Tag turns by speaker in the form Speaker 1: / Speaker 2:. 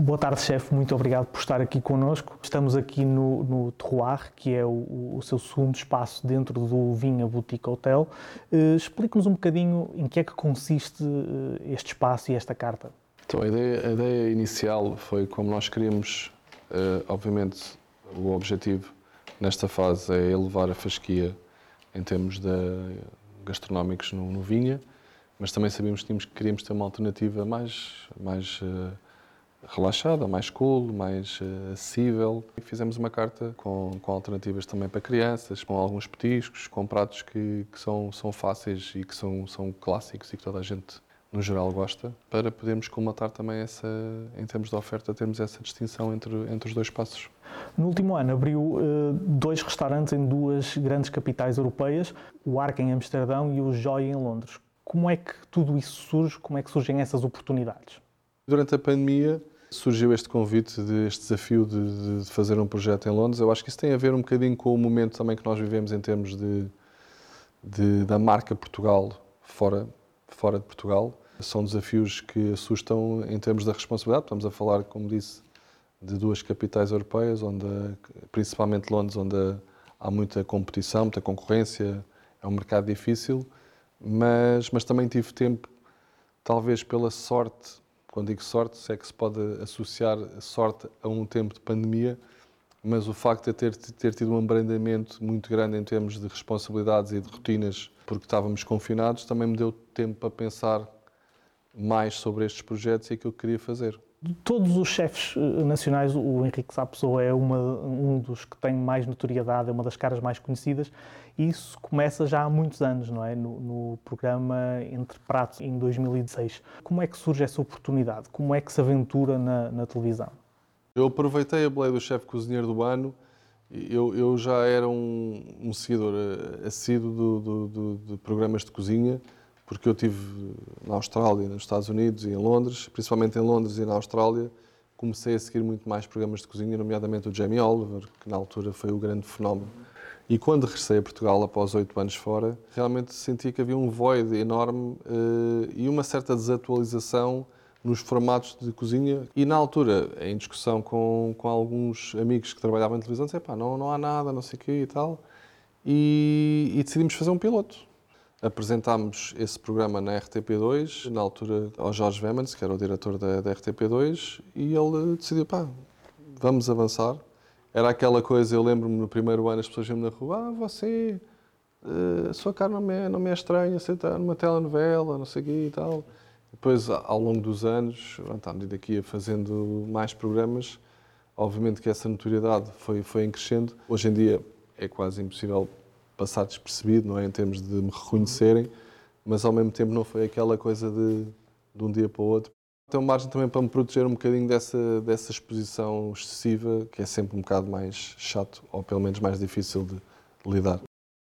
Speaker 1: Boa tarde, chefe. Muito obrigado por estar aqui connosco. Estamos aqui no, no Terroir, que é o, o, seu segundo espaço dentro do Vinha Boutique Hotel. Uh, Explique-nos um bocadinho em que é que consiste uh, este espaço e esta carta.
Speaker 2: Então, a ideia, a ideia inicial foi como nós queríamos, uh, obviamente, o objetivo nesta fase é elevar a fasquia em termos de gastronómicos no, no Vinha, mas também sabíamos que, tínhamos, que queríamos ter uma alternativa mais, mais relaxada, mais cool, mais uh, acessível. E fizemos uma carta com, com alternativas também para crianças, com alguns petiscos, com pratos que, que são, são fáceis e que são, são clássicos e que toda a gente no geral gosta, para podermos colmatar também essa, em termos de oferta, termos essa distinção entre, entre os dois passos.
Speaker 1: No último ano abriu uh, dois restaurantes em duas grandes capitais europeias, o Arca em Amsterdão e o Joy em Londres. Como é que tudo isso surge? Como é que surgem essas oportunidades?
Speaker 2: Durante a pandemia surgiu este convite, de, este desafio de, de, fazer um projeto em Londres. Eu acho que isso tem a ver um bocadinho com o momento também que nós vivemos em termos de, de da marca Portugal fora, fora de Portugal. São desafios que assustam em termos da responsabilidade. Estamos a falar, como disse, de duas capitais europeias, onde, principalmente Londres, onde há muita competição, muita concorrência, é um mercado difícil, mas, mas também tive tempo, talvez pela sorte quando digo sorte, se é que se pode associar sorte a um tempo de pandemia, mas o facto de ter, ter tido um abrandamento muito grande em termos de responsabilidades e de rotinas, porque estávamos confinados, também me deu tempo para pensar mais sobre estes projetos e aquilo que queria fazer.
Speaker 1: De todos os chefes eh, nacionais, o Henrique Sá Pessoa é uma, um dos que tem mais notoriedade, é uma das caras mais conhecidas. E isso começa já há muitos anos, não é? No, no, programa Entre Pratos, em 2016. Como é que surge essa oportunidade? Como é que se aventura na, na televisão?
Speaker 2: Eu aproveitei a boleia do chefe cozinheiro do ano. Eu, eu já era um, um seguidor eh, assíduo de programas de cozinha porque eu tive na Austrália, nos Estados Unidos e em Londres, principalmente em Londres e na Austrália, comecei a seguir muito mais programas de cozinha, nomeadamente o Jamie Oliver, que na altura foi o grande fenómeno. E quando regressei a Portugal após oito anos fora, realmente senti que havia um void enorme uh, e uma certa desatualização nos formatos de cozinha. E na altura, em discussão com, com alguns amigos que trabalhavam em televisão, disse, não, não há nada, não sei o quê e tal. E, e decidimos fazer um piloto apresentámos esse programa na RTP2, na altura ao Jorge Vemans, que era o diretor da, da RTP2, e ele decidiu, pá, vamos avançar. Era aquela coisa, eu lembro-me no primeiro ano as pessoas iam na rua, ah, você, uh, a sua cara não me, é, não me é estranha, você está numa telenovela, não sei o quê e tal. Depois, ao longo dos anos, à medida que ia fazendo mais programas, obviamente que essa notoriedade foi, foi em crescendo. Hoje em dia é quase impossível passar despercebido, não é? Em termos de me reconhecerem, mas ao mesmo tempo não foi aquela coisa de, de um dia para o outro. Tenho margem também para me proteger um bocadinho dessa, dessa exposição excessiva, que é sempre um bocado mais chato, ou pelo menos mais difícil de, de lidar.